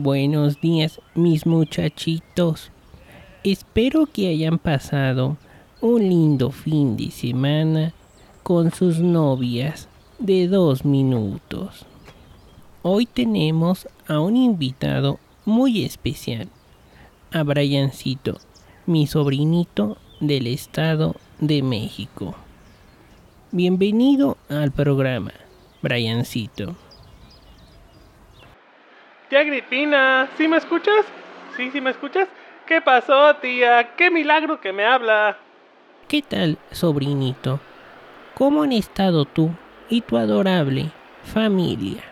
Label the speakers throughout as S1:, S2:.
S1: Buenos días, mis muchachitos. Espero que hayan pasado un lindo fin de semana con sus novias de dos minutos. Hoy tenemos a un invitado muy especial, a Briancito, mi sobrinito del Estado de México. Bienvenido al programa, Briancito.
S2: Tía Agripina, ¿sí me escuchas? ¿Sí, sí me escuchas? ¿Qué pasó, tía? ¡Qué milagro que me habla!
S1: ¿Qué tal, sobrinito? ¿Cómo han estado tú y tu adorable familia?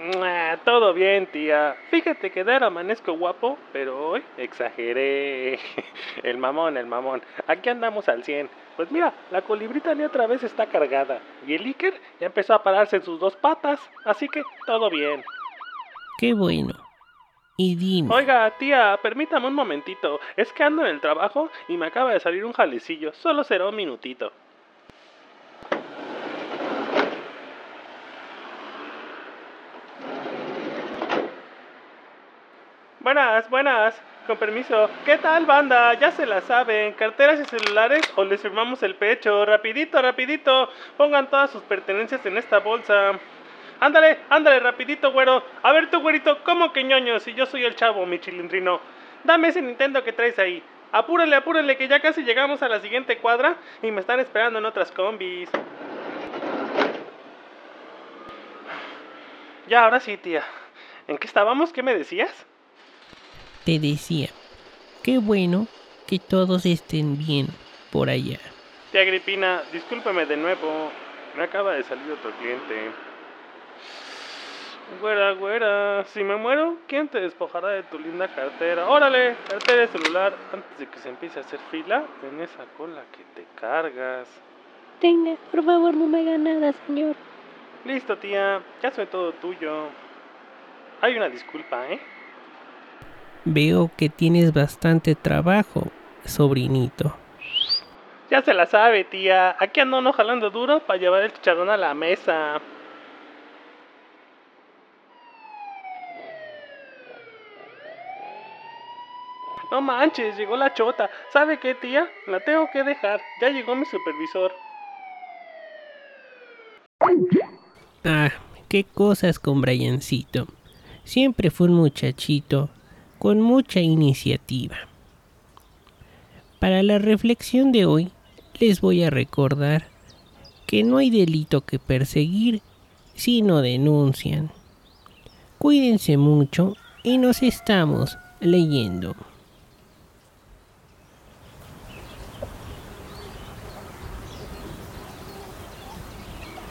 S2: Mua, todo bien, tía. Fíjate que dar amanezco guapo, pero hoy exageré. El mamón, el mamón. Aquí andamos al 100. Pues mira, la colibrita ni otra vez está cargada. Y el Iker ya empezó a pararse en sus dos patas. Así que todo bien.
S1: Qué bueno. Y dime,
S2: Oiga, tía, permítame un momentito. Es que ando en el trabajo y me acaba de salir un jalecillo. Solo será un minutito. Buenas, buenas. Con permiso. ¿Qué tal, banda? Ya se la saben. ¿Carteras y celulares o les firmamos el pecho? Rapidito, rapidito. Pongan todas sus pertenencias en esta bolsa. Ándale, ándale, rapidito, güero. A ver tú, güerito, ¿cómo que ñoño si yo soy el chavo, mi chilindrino? Dame ese Nintendo que traes ahí. Apúrele, apúrele, que ya casi llegamos a la siguiente cuadra y me están esperando en otras combis. Ya, ahora sí, tía. ¿En qué estábamos? ¿Qué me decías?
S1: te decía, qué bueno que todos estén bien por allá.
S2: Tía Agripina, discúlpeme de nuevo. Me acaba de salir otro cliente. Güera, güera, si me muero, ¿quién te despojará de tu linda cartera? Órale, cartera de celular, antes de que se empiece a hacer fila en esa cola que te cargas.
S3: Tenga, por favor, no me haga nada, señor.
S2: Listo, tía, ya soy todo tuyo. Hay una disculpa, ¿eh?
S1: Veo que tienes bastante trabajo, sobrinito.
S2: Ya se la sabe, tía. Aquí ando uno jalando duro para llevar el chicharrón a la mesa. No manches, llegó la chota. ¿Sabe qué, tía? La tengo que dejar. Ya llegó mi supervisor.
S1: Ah, qué cosas con Briancito. Siempre fue un muchachito con mucha iniciativa. Para la reflexión de hoy, les voy a recordar que no hay delito que perseguir si no denuncian. Cuídense mucho y nos estamos leyendo.